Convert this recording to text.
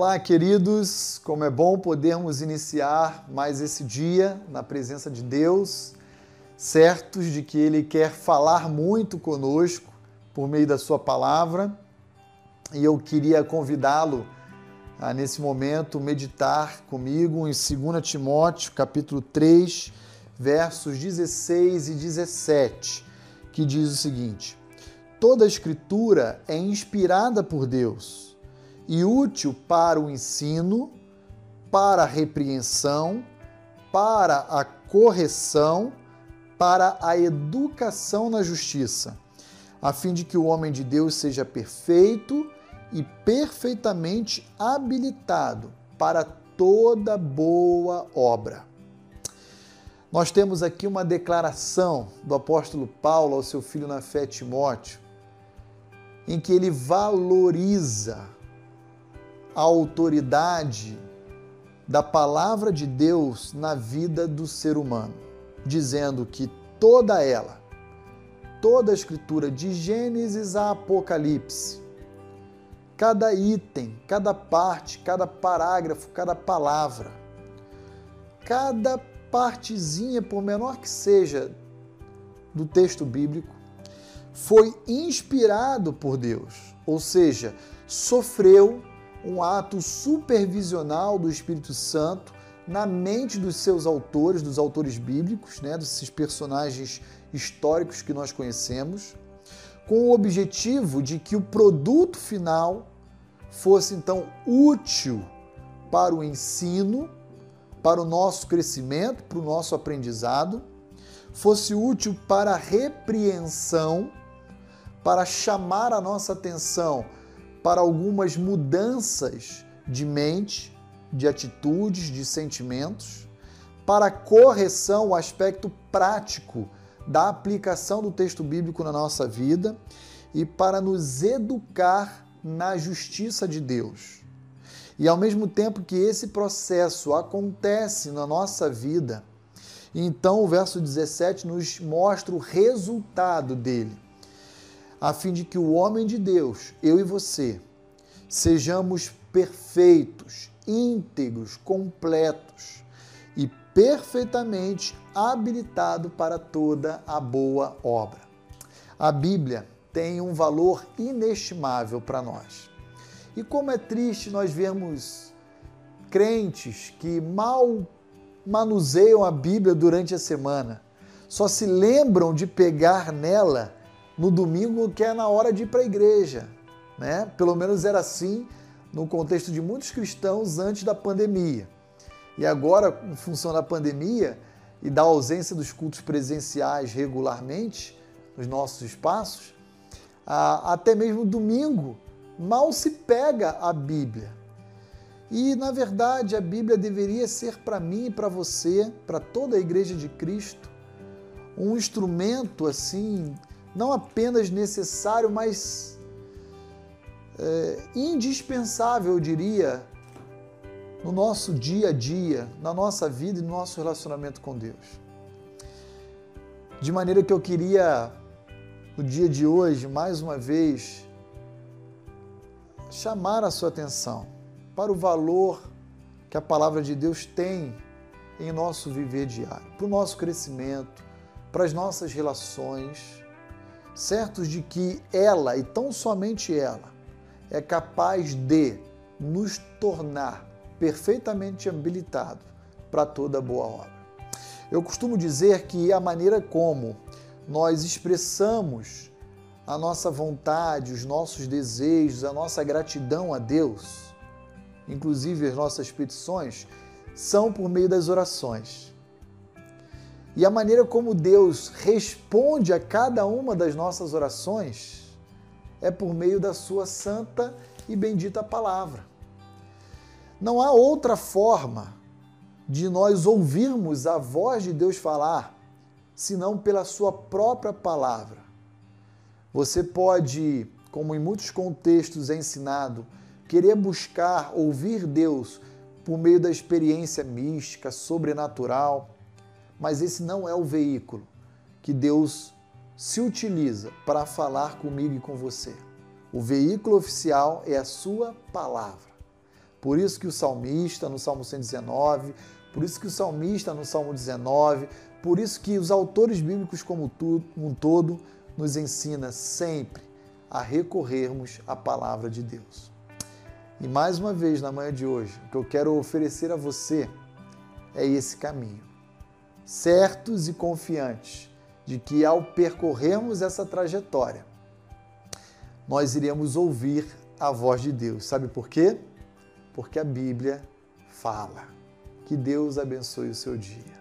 Olá, queridos. Como é bom podermos iniciar mais esse dia na presença de Deus, certos de que Ele quer falar muito conosco por meio da Sua palavra. E eu queria convidá-lo a, nesse momento, meditar comigo em 2 Timóteo, capítulo 3, versos 16 e 17, que diz o seguinte: Toda a Escritura é inspirada por Deus e útil para o ensino, para a repreensão, para a correção, para a educação na justiça, a fim de que o homem de Deus seja perfeito e perfeitamente habilitado para toda boa obra. Nós temos aqui uma declaração do apóstolo Paulo ao seu filho na fé Timóteo, em que ele valoriza a autoridade da palavra de Deus na vida do ser humano, dizendo que toda ela, toda a escritura, de Gênesis a Apocalipse, cada item, cada parte, cada parágrafo, cada palavra, cada partezinha, por menor que seja, do texto bíblico, foi inspirado por Deus, ou seja, sofreu um ato supervisional do Espírito Santo na mente dos seus autores, dos autores bíblicos, né, desses personagens históricos que nós conhecemos, com o objetivo de que o produto final fosse então útil para o ensino, para o nosso crescimento, para o nosso aprendizado, fosse útil para a repreensão, para chamar a nossa atenção para algumas mudanças de mente, de atitudes, de sentimentos, para correção, o aspecto prático da aplicação do texto bíblico na nossa vida e para nos educar na justiça de Deus. E ao mesmo tempo que esse processo acontece na nossa vida, então o verso 17 nos mostra o resultado dele a fim de que o homem de Deus, eu e você, sejamos perfeitos, íntegros, completos e perfeitamente habilitados para toda a boa obra. A Bíblia tem um valor inestimável para nós. E como é triste nós vermos crentes que mal manuseiam a Bíblia durante a semana, só se lembram de pegar nela no domingo, que é na hora de ir para a igreja. Né? Pelo menos era assim no contexto de muitos cristãos antes da pandemia. E agora, em função da pandemia e da ausência dos cultos presenciais regularmente nos nossos espaços, até mesmo domingo mal se pega a Bíblia. E, na verdade, a Bíblia deveria ser para mim e para você, para toda a Igreja de Cristo, um instrumento assim não apenas necessário, mas é, indispensável, eu diria, no nosso dia a dia, na nossa vida e no nosso relacionamento com Deus. De maneira que eu queria, no dia de hoje, mais uma vez, chamar a sua atenção para o valor que a palavra de Deus tem em nosso viver diário, para o nosso crescimento, para as nossas relações certos de que ela, e tão somente ela, é capaz de nos tornar perfeitamente habilitados para toda boa obra. Eu costumo dizer que a maneira como nós expressamos a nossa vontade, os nossos desejos, a nossa gratidão a Deus, inclusive as nossas petições, são por meio das orações. E a maneira como Deus responde a cada uma das nossas orações é por meio da Sua santa e bendita palavra. Não há outra forma de nós ouvirmos a voz de Deus falar senão pela Sua própria palavra. Você pode, como em muitos contextos é ensinado, querer buscar ouvir Deus por meio da experiência mística, sobrenatural mas esse não é o veículo que Deus se utiliza para falar comigo e com você. O veículo oficial é a sua palavra. Por isso que o salmista, no Salmo 119, por isso que o salmista, no Salmo 19, por isso que os autores bíblicos como um todo nos ensina sempre a recorrermos à palavra de Deus. E mais uma vez, na manhã de hoje, o que eu quero oferecer a você é esse caminho. Certos e confiantes de que ao percorrermos essa trajetória, nós iremos ouvir a voz de Deus. Sabe por quê? Porque a Bíblia fala. Que Deus abençoe o seu dia.